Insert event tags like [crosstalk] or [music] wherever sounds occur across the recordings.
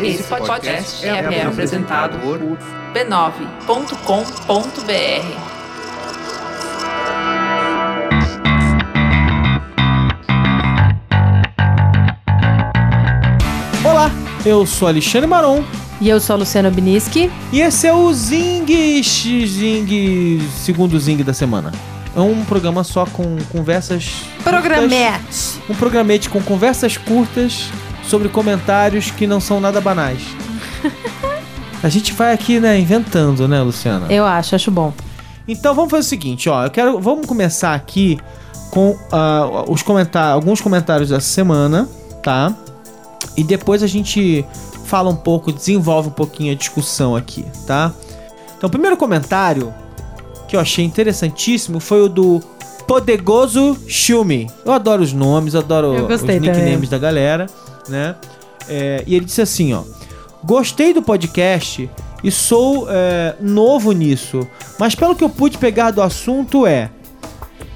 Esse podcast é, é apresentado por b9.com.br. Olá, eu sou Alexandre Maron E eu sou a Luciana Biniski. e esse é o Zing Zing segundo Zing da semana. É um programa só com conversas curtas, Programete. um programete com conversas curtas sobre comentários que não são nada banais. A gente vai aqui, né, inventando, né, Luciana? Eu acho, acho bom. Então vamos fazer o seguinte, ó. Eu quero, vamos começar aqui com ah, os comentários, alguns comentários dessa semana, tá? E depois a gente fala um pouco, desenvolve um pouquinho a discussão aqui, tá? Então, o primeiro comentário que eu achei interessantíssimo foi o do Podegoso Shumi. Eu adoro os nomes, adoro os nicknames também. da galera, né? É, e ele disse assim, ó. Gostei do podcast e sou é, novo nisso, mas pelo que eu pude pegar do assunto é: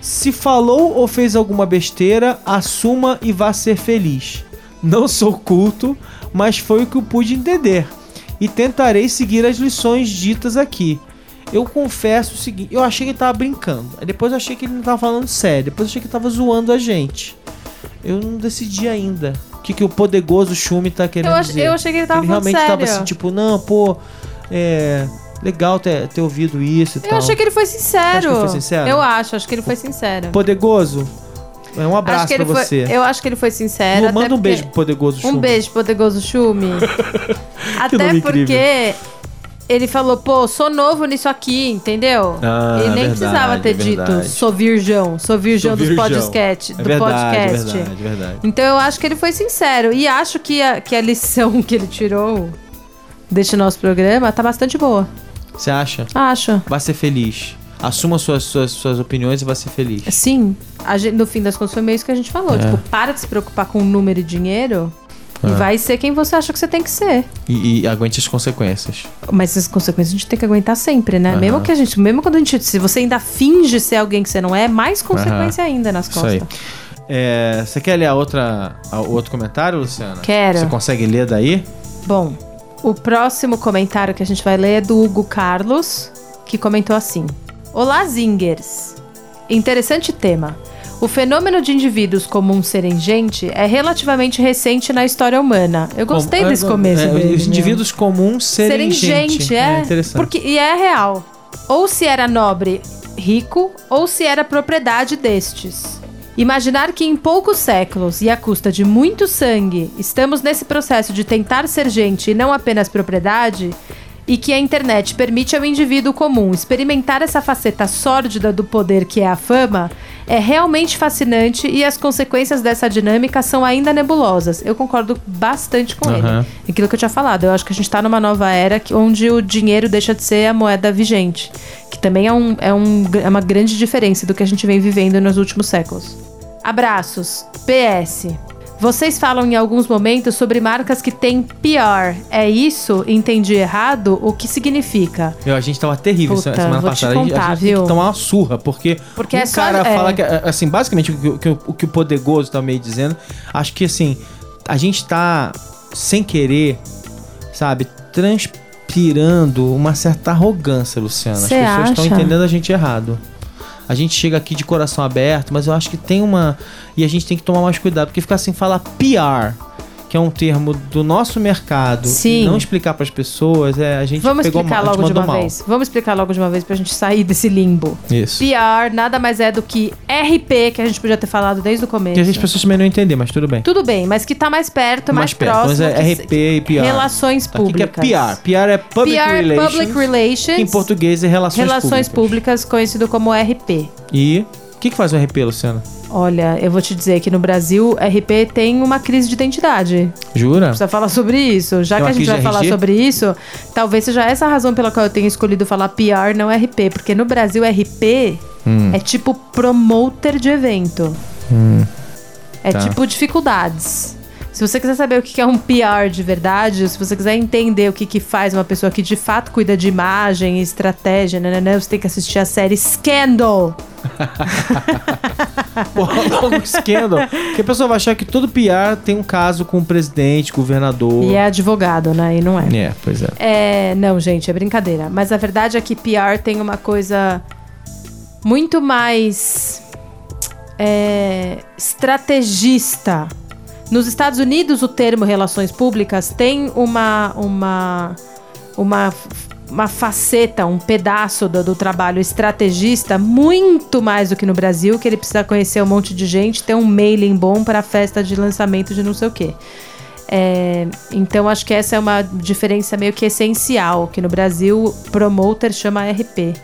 se falou ou fez alguma besteira, assuma e vá ser feliz. Não sou culto, mas foi o que eu pude entender e tentarei seguir as lições ditas aqui. Eu confesso o seguinte, eu achei que ele tava brincando. Depois eu achei que ele não tava falando sério. Depois eu achei que ele tava zoando a gente. Eu não decidi ainda que, que o poderoso Shumi tá querendo Eu, ach- dizer. eu achei que ele tava ele realmente sério. tava assim, tipo, não, pô, é. Legal ter, ter ouvido isso e eu tal. achei que ele foi sincero. Ele foi sincero? Eu acho, acho que ele foi sincero. Poderoso, é um abraço pra foi, você. Eu acho que ele foi sincero. Lu, manda um beijo pro poderoso Shumi. Um beijo, poderoso Chumi. [laughs] Até porque ele falou, pô, sou novo nisso aqui, entendeu? Ah, ele nem verdade, precisava ter verdade. dito, sou virgão, sou virgão Sou dos virgão. podcast, É do verdade, podcast. verdade, verdade. Então eu acho que ele foi sincero. E acho que a, que a lição [laughs] que ele tirou deste nosso programa tá bastante boa. Você acha? Acho. Vai ser feliz. Assuma suas, suas, suas opiniões e vai ser feliz. Sim. Gente- no fim das contas foi meio isso que a gente falou. É. Tipo, para de se preocupar com número e dinheiro. E É. vai ser quem você acha que você tem que ser. E, e aguente as consequências. Mas essas consequências a gente tem que aguentar sempre, né? Mesmo que a gente, mesmo quando a gente, se você ainda finge ser alguém que você não é, mais consequência ainda nas Isso aí. costas. É, você quer ler a outra, a- o outro comentário, Luciana? Quero. Você consegue ler daí? Bom, o próximo comentário que a gente vai ler é do Hugo Carlos, que comentou assim: Olá, Zingers. Interessante tema. O fenômeno de indivíduos comuns serem gente é relativamente recente na história humana. Eu gostei Como- desse é, começo. é, dele, Os meu. indivíduos comuns serem, gente. é. interessante. Porque, e é real. Ou se era nobre, rico, ou se era propriedade destes. Imaginar que em poucos séculos e à custa de muito sangue, estamos nesse processo de tentar ser gente e não apenas propriedade, e que a internet permite ao indivíduo comum experimentar essa faceta sórdida do poder que é a fama, é realmente fascinante e as consequências dessa dinâmica são ainda nebulosas. Eu concordo bastante com Aham. ele. Aquilo que eu tinha falado, eu acho que a gente tá numa nova era onde o dinheiro deixa de ser a moeda vigente. Que também é, um, é, um, é uma grande diferença do que a gente vem vivendo nos últimos séculos. Abraços. PS. Vocês falam em alguns momentos sobre marcas que têm PR. É isso? Entendi errado? O que significa? Meu, a gente tava terrível Puta, semana vou te passada. A gente- a contar, gente tem viu? que tomar uma surra, porque, Porque um é só- cara é. fala que, assim, basicamente o que, o que o- o que o Poderoso tá meio dizendo, acho que, assim, a gente tá, sem querer, sabe, transpirando uma certa arrogância, Luciana. As Cê pessoas estão entendendo a gente errado. A gente chega aqui de coração aberto, mas eu acho que tem uma. E a gente tem que tomar mais cuidado, porque ficar assim, falar PR, que é um termo do nosso mercado, Sim. não explicar pras pessoas, é, a gente Vamos pegou explicar mal, a logo de uma mal. vez. Vamos explicar logo de uma vez pra gente sair desse limbo. Isso. PR nada mais é do que RP, que a gente podia ter falado desde o começo. Que as pessoas também não entendem, mas tudo bem. Tudo bem, mas que tá mais perto, mais, perto, próximo. mas é RP e PR. Relações Aqui que é públicas. PR. PR é Public PR, Relations. Public Relations. que em português é Relações, Relações Públicas. públicas, conhecido como RP. E o que, que faz o RP, Luciana? Olha, eu vou te dizer que no Brasil, RP tem uma crise de identidade. Jura? Precisa falar sobre isso. Já Tem que a gente vai falar RG? sobre isso, talvez seja essa a razão pela qual eu tenho escolhido falar PR, não RP. Porque no Brasil, RP Hum. é tipo promoter de evento. É Tá. tipo dificuldades. Se você quiser saber o que é um PR de verdade, se você quiser entender o que, que faz uma pessoa que de fato cuida de imagem, estratégia, né, né, né, você tem que assistir a série Scandal. [laughs] Logo [laughs] Scandal. Porque a pessoa vai achar que todo PR tem um caso com o presidente, governador. E é advogado, né? E não é. É, pois é. É, não, gente, é brincadeira. Mas a verdade é que PR tem uma coisa muito mais é, estrategista. Nos Estados Unidos, o termo relações públicas tem uma uma uma, uma faceta, um pedaço do, do trabalho estrategista muito mais do que no Brasil, que ele precisa conhecer um monte de gente, ter um mailing bom para a festa de lançamento de não sei o quê. É, então acho que essa é uma diferença meio que essencial, que no Brasil promoter chama RP.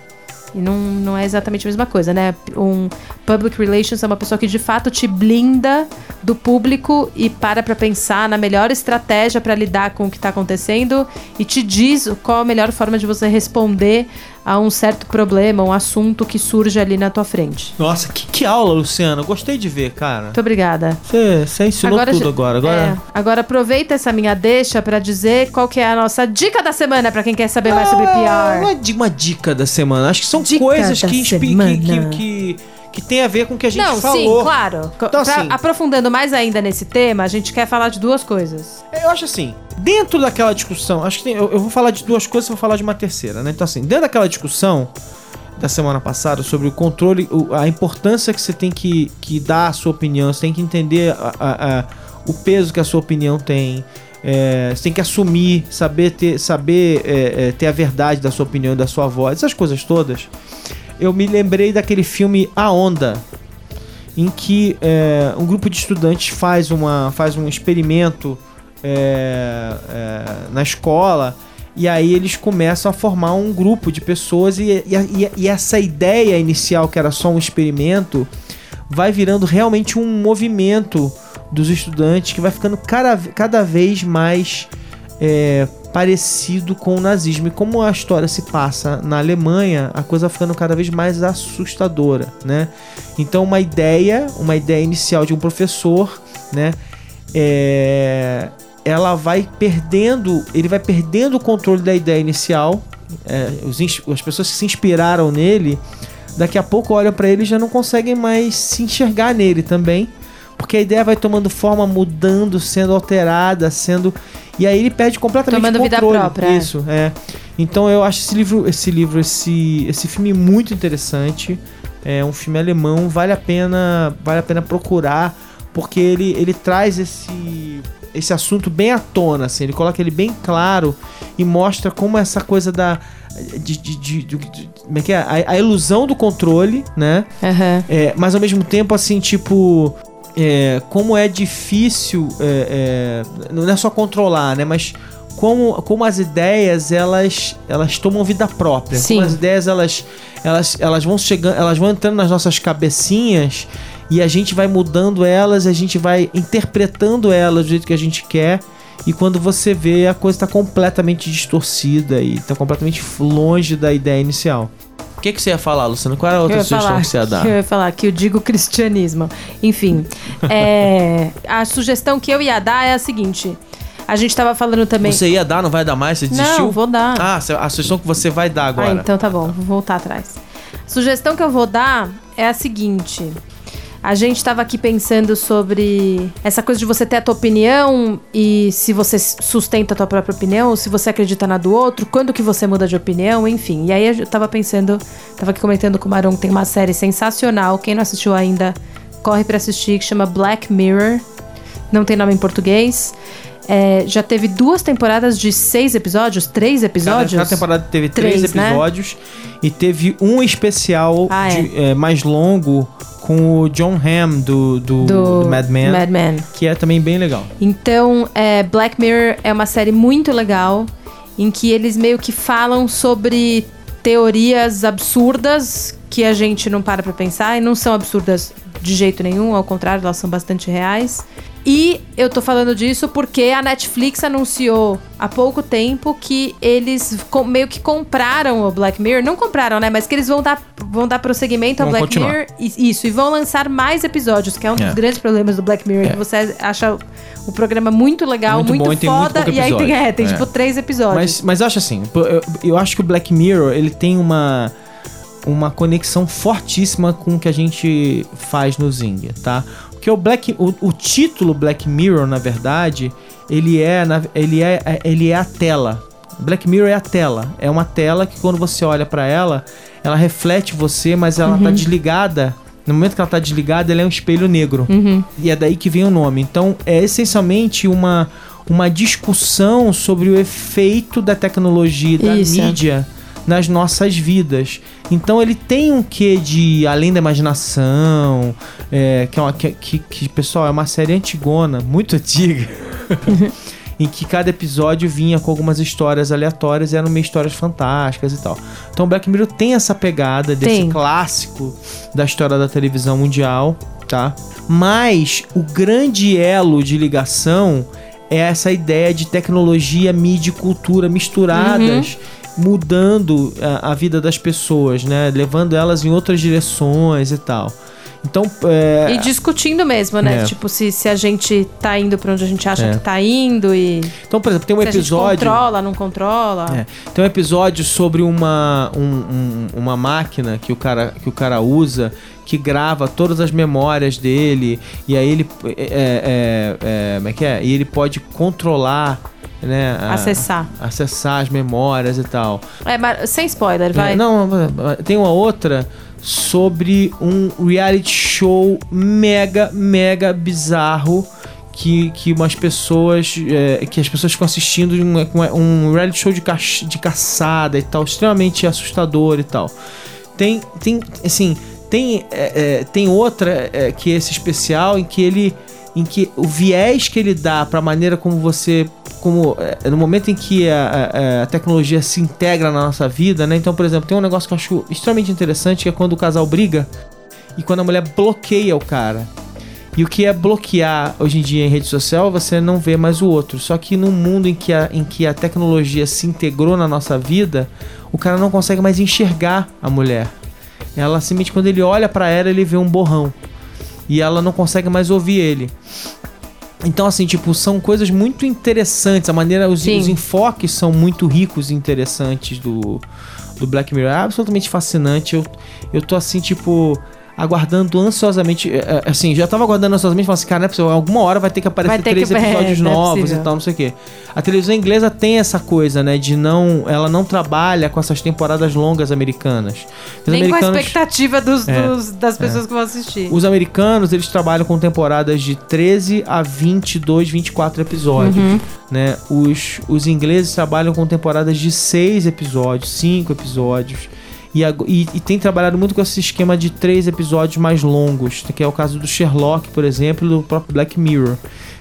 E não, não é exatamente a mesma coisa, né? Um public relations é uma pessoa que de fato te blinda do público e para pra pensar na melhor estratégia para lidar com o que tá acontecendo e te diz qual a melhor forma de você responder a um certo problema, um assunto que surge ali na tua frente. Nossa, que, que aula, Luciano. Gostei de ver, cara. Muito obrigada. Você, ensinou tudo já- agora. Agora. é, agora aproveita essa minha deixa pra dizer qual que é a nossa dica da semana pra quem quer saber mais sobre Ah, PR. Não é de uma dica da semana. Acho que são Dica coisas que, que, que, que, que tem a ver com o que a gente Não, falou. sim, claro. Então, assim- Aprofundando mais ainda nesse tema, a gente quer falar de duas coisas. Eu acho assim, dentro daquela discussão, acho que tem- eu, eu vou falar de duas coisas, eu vou falar de uma terceira, né? Então assim, dentro daquela discussão da semana passada sobre o controle, a importância que você tem que, que dar a sua opinião, você tem que entender a- a- a- o peso que a sua opinião tem. é, você tem que assumir, saber ter, saber é, é, ter a verdade da sua opinião e da sua voz, essas coisas todas. Eu me lembrei daquele filme A Onda, em que é, um grupo de estudantes faz, uma, faz um experimento é, é, na escola e aí eles começam a formar um grupo de pessoas e, e, e- essa ideia inicial que era só um experimento vai virando realmente um movimento dos estudantes que vai ficando cada, cada vez mais é, parecido com o nazismo. E como a história se passa na Alemanha, a coisa ficando cada vez mais assustadora, né? Então uma ideia, uma ideia inicial de um professor, né? é, ela vai perdendo, ele vai perdendo o controle da ideia inicial. é, os as pessoas que se inspiraram nele, daqui a pouco olham para ele e já não conseguem mais se enxergar nele também, porque a ideia vai tomando forma, mudando, sendo alterada, sendo e aí ele perde completamente Tomando o vida controle. própria, é. Isso, é. Então eu acho esse livro, esse livro, esse, esse filme muito interessante. É um filme alemão, vale a pena, vale a pena procurar, porque ele, ele traz esse esse assunto bem à tona, assim, ele coloca ele bem claro e mostra como essa coisa da de, de, de- de- como é que é? A, a ilusão do controle, né? Aham. É, mas ao mesmo tempo, assim, tipo. É, como é difícil. é, é, não é só controlar, né? Mas como, como as ideias elas, elas tomam vida própria. Sim. Como as ideias elas, elas, elas vão chegando, elas vão entrando nas nossas cabecinhas e a gente vai mudando elas, a gente vai interpretando elas do jeito que a gente quer. E quando você vê, a coisa está completamente distorcida e está completamente longe da ideia inicial. O que, que você ia falar, Luciano? Qual era a eu outra sugestão falar, que você ia dar? que [laughs] eu ia falar que eu digo cristianismo. Enfim, é, a sugestão que eu ia dar é a seguinte. A gente tava falando também. Você ia dar, não vai dar mais? Você desistiu? Não, vou dar. Ah, a sugestão que você vai dar agora. Ah, então tá bom, vou voltar atrás. A sugestão que eu vou dar é a seguinte. A gente tava aqui pensando sobre essa coisa de você ter a tua opinião e se você sustenta a tua própria opinião, ou se você acredita na do outro, quando que você muda de opinião, enfim. E aí eu tava pensando, tava aqui comentando com o Maron que tem uma série sensacional, quem não assistiu ainda, corre pra assistir, que chama Black Mirror. Não tem nome em português. É, já teve duas temporadas de seis episódios, três Cada, episódios. cada temporada teve três, Três, né? episódios e teve um especial Ah, de- é, mais longo com o John Hamm do, do, do Mad Men, Mad Men. que é também bem legal. Então, é, Black Mirror é uma série muito legal em que eles meio que falam sobre teorias absurdas que a gente não para pra pensar e não são absurdas de jeito nenhum, ao contrário, elas são bastante reais. E eu tô falando disso porque a Netflix anunciou há pouco tempo que eles meio que compraram o Black Mirror. Não compraram, né? Mas que eles vão dar vão dar prosseguimento ao Vão Black continuar. Mirror. e- Isso, e vão lançar mais episódios, que é um dos É. grandes problemas do Black Mirror, É. que você acha o programa muito legal, Muito muito, bom e tem muito foda, e aí tem, é, tem É. tipo três episódios. Mas, mas eu acho assim, eu, eu acho que o Black Mirror, ele tem uma, uma conexão fortíssima com o que a gente faz no Zing, tá? Porque o Black, o, o título Black Mirror, na verdade, ele é, ele é, ele é a tela. Black Mirror é a tela. É uma tela que quando você olha pra ela, ela reflete você, mas ela tá desligada. No momento que ela tá desligada, ela é um espelho negro. E é daí que vem o nome. Então, é essencialmente uma, uma discussão sobre o efeito da tecnologia da Isso. mídia nas nossas vidas. Então ele tem um quê de além da imaginação, é, que, é uma, que, que, que, pessoal, é uma série antigona, muito [laughs] antiga. em que cada episódio vinha com algumas histórias aleatórias e eram meio histórias fantásticas e tal. Então Black Mirror tem essa pegada desse Tem. clássico da história da televisão mundial, tá? Mas o grande elo de ligação é essa ideia de tecnologia, mídia e cultura misturadas, mudando a, a vida das pessoas, né? Levando elas em outras direções e tal. Então, é, E discutindo mesmo, né? É. Tipo, se, se a gente tá indo pra onde a gente acha É. que tá indo e então, por exemplo, tem um se a gente episódio. controla, não controla. É, tem um episódio sobre uma, um- um- uma máquina que o, cara, que o cara usa que grava todas as memórias dele e aí ele é, é, é, como é que é? E ele pode controlar, né? a- Acessar. acessar as memórias e tal. É, mas sem spoiler, vai. É, não, tem uma outra sobre um reality show mega, mega bizarro que, que umas pessoas. é, que as pessoas ficam assistindo um, um reality show de, ca de caçada e tal, extremamente assustador e tal. Tem, tem assim, tem, é, é, tem outra é, que é esse especial em que ele. Em que o viés que ele dá para a maneira como você. Como, é, no momento em que a, a- a tecnologia se integra na nossa vida, né? Então, por exemplo, tem um negócio que eu acho extremamente interessante que é quando o casal briga e quando a mulher bloqueia o cara. E o que é bloquear hoje em dia em rede social, você não vê mais o outro. Só que num mundo em que a, em que a tecnologia se integrou na nossa vida, o cara não consegue mais enxergar a mulher. Ela simplesmente, quando ele olha pra ela, ele vê um borrão. E ela não consegue mais ouvir ele. Então, assim, tipo, são coisas muito interessantes. A maneira, os, os enfoques são muito ricos e interessantes do, do Black Mirror. É absolutamente fascinante. Eu, eu tô assim, tipo, aguardando ansiosamente. é, é, Assim, já tava aguardando ansiosamente, falando assim, cara, não é possível, alguma hora vai ter que aparecer ter três que- [laughs] é, episódios é novos possível. e tal, não sei o quê. A televisão inglesa tem essa coisa, né, de não. Ela não trabalha com essas temporadas longas americanas. Os Nem com a expectativa dos, É, dos- das pessoas que vão assistir. os americanos, eles trabalham com temporadas de 13 a 22, 24 episódios, Uhum. né? Os, os ingleses trabalham com temporadas de 6 episódios, 5 episódios. E, e, e tem trabalhado muito com esse esquema de três episódios mais longos, que é o caso do Sherlock, por exemplo, e do próprio Black Mirror.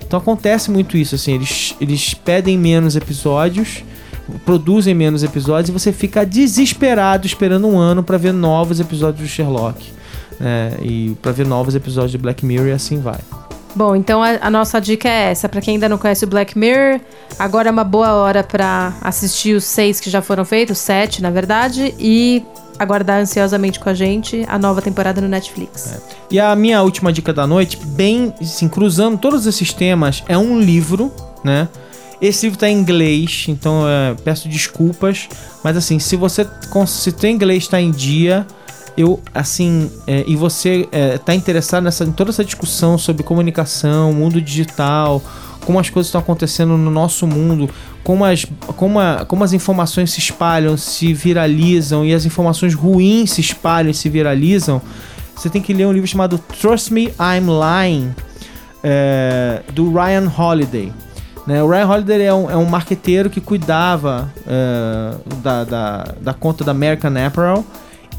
Então acontece muito isso, assim, eles, eles pedem menos episódios, produzem menos episódios e você fica desesperado esperando um ano pra ver novos episódios do Sherlock. né? e pra ver novos episódios de Black Mirror e assim vai. Bom, então a, a nossa dica é essa. Pra quem ainda não conhece o Black Mirror, agora é uma boa hora pra assistir os seis que já foram feitos, sete, na verdade, e aguardar ansiosamente com a gente a nova temporada no Netflix. E a minha última dica da noite, bem assim, cruzando todos esses temas, é um livro, né? Esse livro tá em inglês, então é, peço desculpas, mas assim, se você se teu inglês está em dia, eu assim, é, e você é, tá interessado nessa em toda essa discussão sobre comunicação, mundo digital, como as coisas estão acontecendo no nosso mundo, como as, como, a- como as informações se espalham, se viralizam e as informações ruins se espalham e se viralizam, você tem que ler um livro chamado Trust Me, I'm Lying, é, do Ryan Holiday. Né? O Ryan Holiday é um, é um marqueteiro que cuidava é, da, da, da conta da American Apparel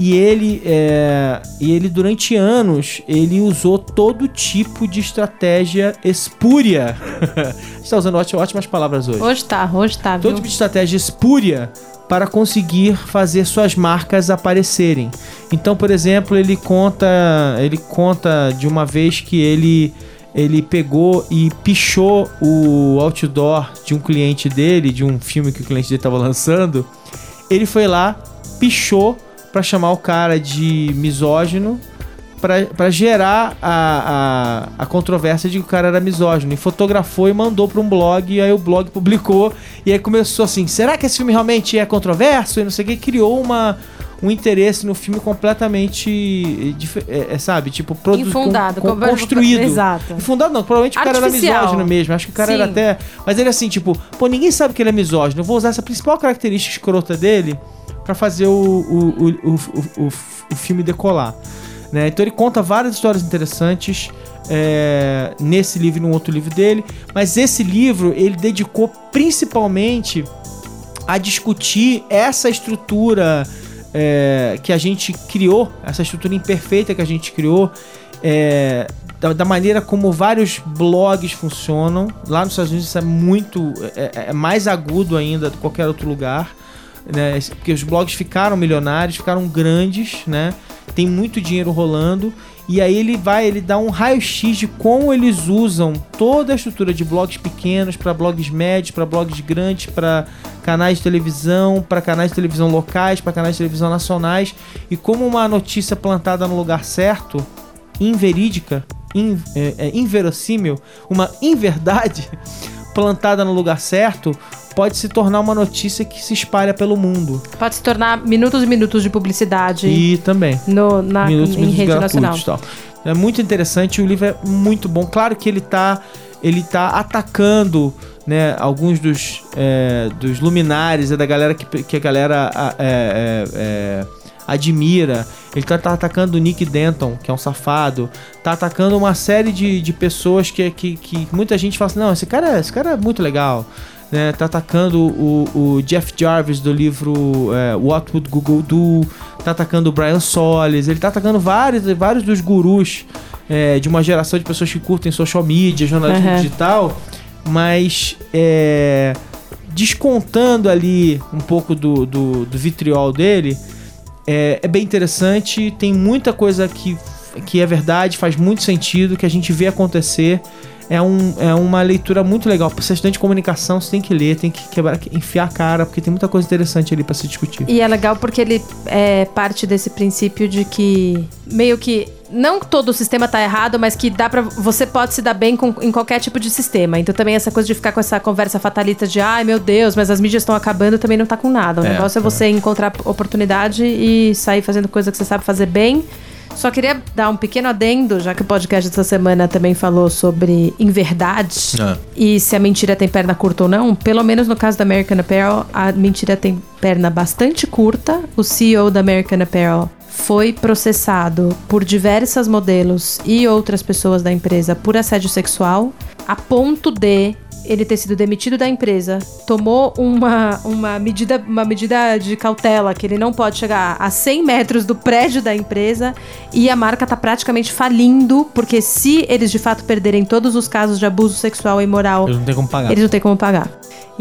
e ele, é, e ele durante anos ele usou todo tipo de estratégia espúria. A [laughs] gente está usando ótimas, ótimas palavras hoje Hoje tá, hoje tá, viu? todo tipo de estratégia espúria para conseguir fazer suas marcas aparecerem. Então, por exemplo, ele conta, ele conta de uma vez que ele ele pegou e pichou o outdoor de um cliente dele, de um filme que o cliente dele estava lançando. Ele foi lá, pichou pra chamar o cara de misógino pra- pra gerar a, a, a controvérsia de que o cara era misógino. E fotografou e mandou pra um blog, e aí o blog [laughs] publicou, e aí começou assim, será que esse filme realmente é controverso? E não sei o que, criou uma, um interesse no filme completamente, é, é, sabe, tipo, produ- Infundado. con- como- construído. Exato. Infundado não, provavelmente o cara era Artificial. misógino mesmo. Acho que o cara era Sim. até. Mas ele assim, tipo, pô, ninguém sabe que ele é misógino. Eu vou usar essa principal característica escrota dele pra fazer o, o, o, o, filme decolar. Né? Então ele conta várias histórias interessantes é, nesse livro e num outro livro dele. Mas esse livro ele dedicou principalmente a discutir essa estrutura é, que a gente criou, essa estrutura imperfeita que a gente criou, é, da, da maneira como vários blogs funcionam. Lá nos Estados Unidos isso é muito. é, é mais agudo ainda do que qualquer outro lugar. Né, porque os blogs ficaram milionários, ficaram grandes, né? Tem muito dinheiro rolando. E aí ele vai, ele dá um raio-x de como eles usam toda a estrutura de blogs pequenos para blogs médios, para blogs grandes, para canais de televisão, para canais de televisão locais, para canais de televisão nacionais e como uma notícia plantada no lugar certo, inverídica, in, é, é, inverossímil, uma inverdade [laughs] plantada no lugar certo, pode se tornar uma notícia que se espalha pelo mundo. Pode se tornar minutos e minutos de publicidade E também no, na, minutos, em minutos rede nacional. tal. É muito interessante, o livro é muito bom. Claro que ele tá, ele tá atacando né, alguns dos, é, dos luminares e da galera que, que a galera é, é, é, admira. Ele tá, tá atacando o Nick Denton, que é um safado. Tá atacando uma série de, de pessoas que, que, que muita gente fala assim, não, esse cara, esse cara é muito legal. Né, tá atacando o, o Jeff Jarvis do livro é, What Would Google Do, tá atacando o Brian Solis, ele tá atacando vários, vários dos gurus é, de uma geração de pessoas que curtem social media, jornalismo Uhum. digital, mas é, descontando ali um pouco do, do, do vitriol dele, é, é bem interessante, tem muita coisa que, que é verdade, faz muito sentido, que a gente vê acontecer. É, um, é uma leitura muito legal. Pra ser estudante de comunicação, você tem que ler, tem que quebrar, enfiar a cara, porque tem muita coisa interessante ali pra se discutir. E é legal porque ele é parte desse princípio de que meio que não todo o sistema tá errado, mas que dá para você pode se dar bem com, em qualquer tipo de sistema. Então também essa coisa de ficar com essa conversa fatalista de ai meu Deus, mas as mídias estão acabando também não tá com nada. O É, negócio é você encontrar oportunidade e sair fazendo coisa que você sabe fazer bem. Só queria dar um pequeno adendo, já que o podcast dessa semana também falou sobre inverdade Ah. e se a mentira tem perna curta ou não. Pelo menos no caso da American Apparel, a mentira tem perna bastante curta. O CEO da American Apparel foi processado por diversas modelos e outras pessoas da empresa por assédio sexual, a ponto de ele ter sido demitido da empresa, tomou uma, uma, medida, uma medida de cautela que ele não pode chegar a 100 metros do prédio da empresa e a marca tá praticamente falindo, porque se eles de fato perderem todos os casos de abuso sexual e moral Eu não tenho como pagar. eles não têm como pagar.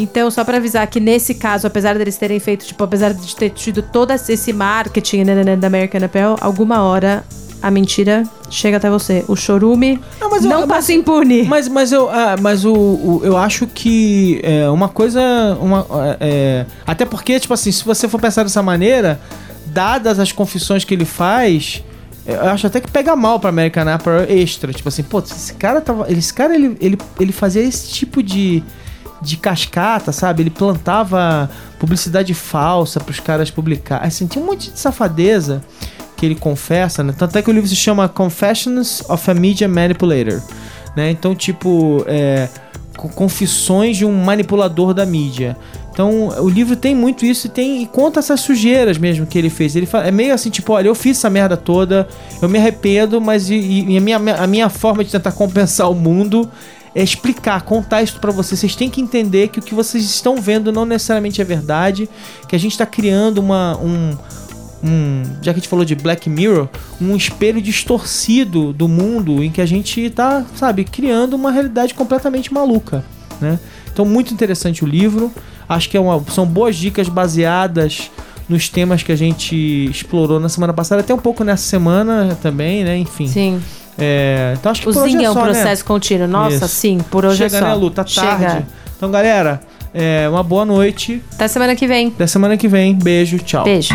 Então, só pra avisar que nesse caso, apesar deles terem feito, tipo, apesar de ter tido todo esse marketing né, né, da American Apparel, alguma hora a mentira chega até você. O chorume Não, mas não eu- passa impune. Mas, mas, eu, ah, mas o, o- eu acho que é uma coisa. Uma, é, até porque, tipo assim, se você for pensar dessa maneira, dadas as confissões que ele faz, eu acho até que pega mal pra American Apparel extra. Tipo assim, pô, esse cara tava. Esse cara ele, ele, ele fazia esse tipo de. De cascata, sabe? Ele plantava publicidade falsa pros caras publicar. Assim, tinha um monte de safadeza que ele confessa, né? Tanto é que o livro se chama Confessions of a Media Manipulator, né? Então, tipo, é, co- confissões de um manipulador da mídia. Então, o livro tem muito isso e tem e conta essas sujeiras mesmo que ele fez. Ele fala, é meio assim, tipo, olha, eu fiz essa merda toda, eu me arrependo, mas e, e a, minha, a minha forma de tentar compensar o mundo é explicar, contar isso pra vocês. Vocês têm que entender que o que vocês estão vendo não necessariamente é verdade, que a gente tá criando uma, um, um, já que a gente falou de Black Mirror, um espelho distorcido do mundo em que a gente tá, sabe, criando uma realidade completamente maluca, né? Então, muito interessante o livro. Acho que é uma, são boas dicas baseadas nos temas que a gente explorou na semana passada, até um pouco nessa semana também, né? Enfim. Sim. É, então acho que O por hoje Zing é é um só, né? processo contínuo. Nossa, Isso. sim, por hoje Chega, é só. né, Lu? Tá tarde. Chega. Então, galera, é, uma boa noite. Até semana que vem. Até semana que vem. Beijo, tchau. Beijo.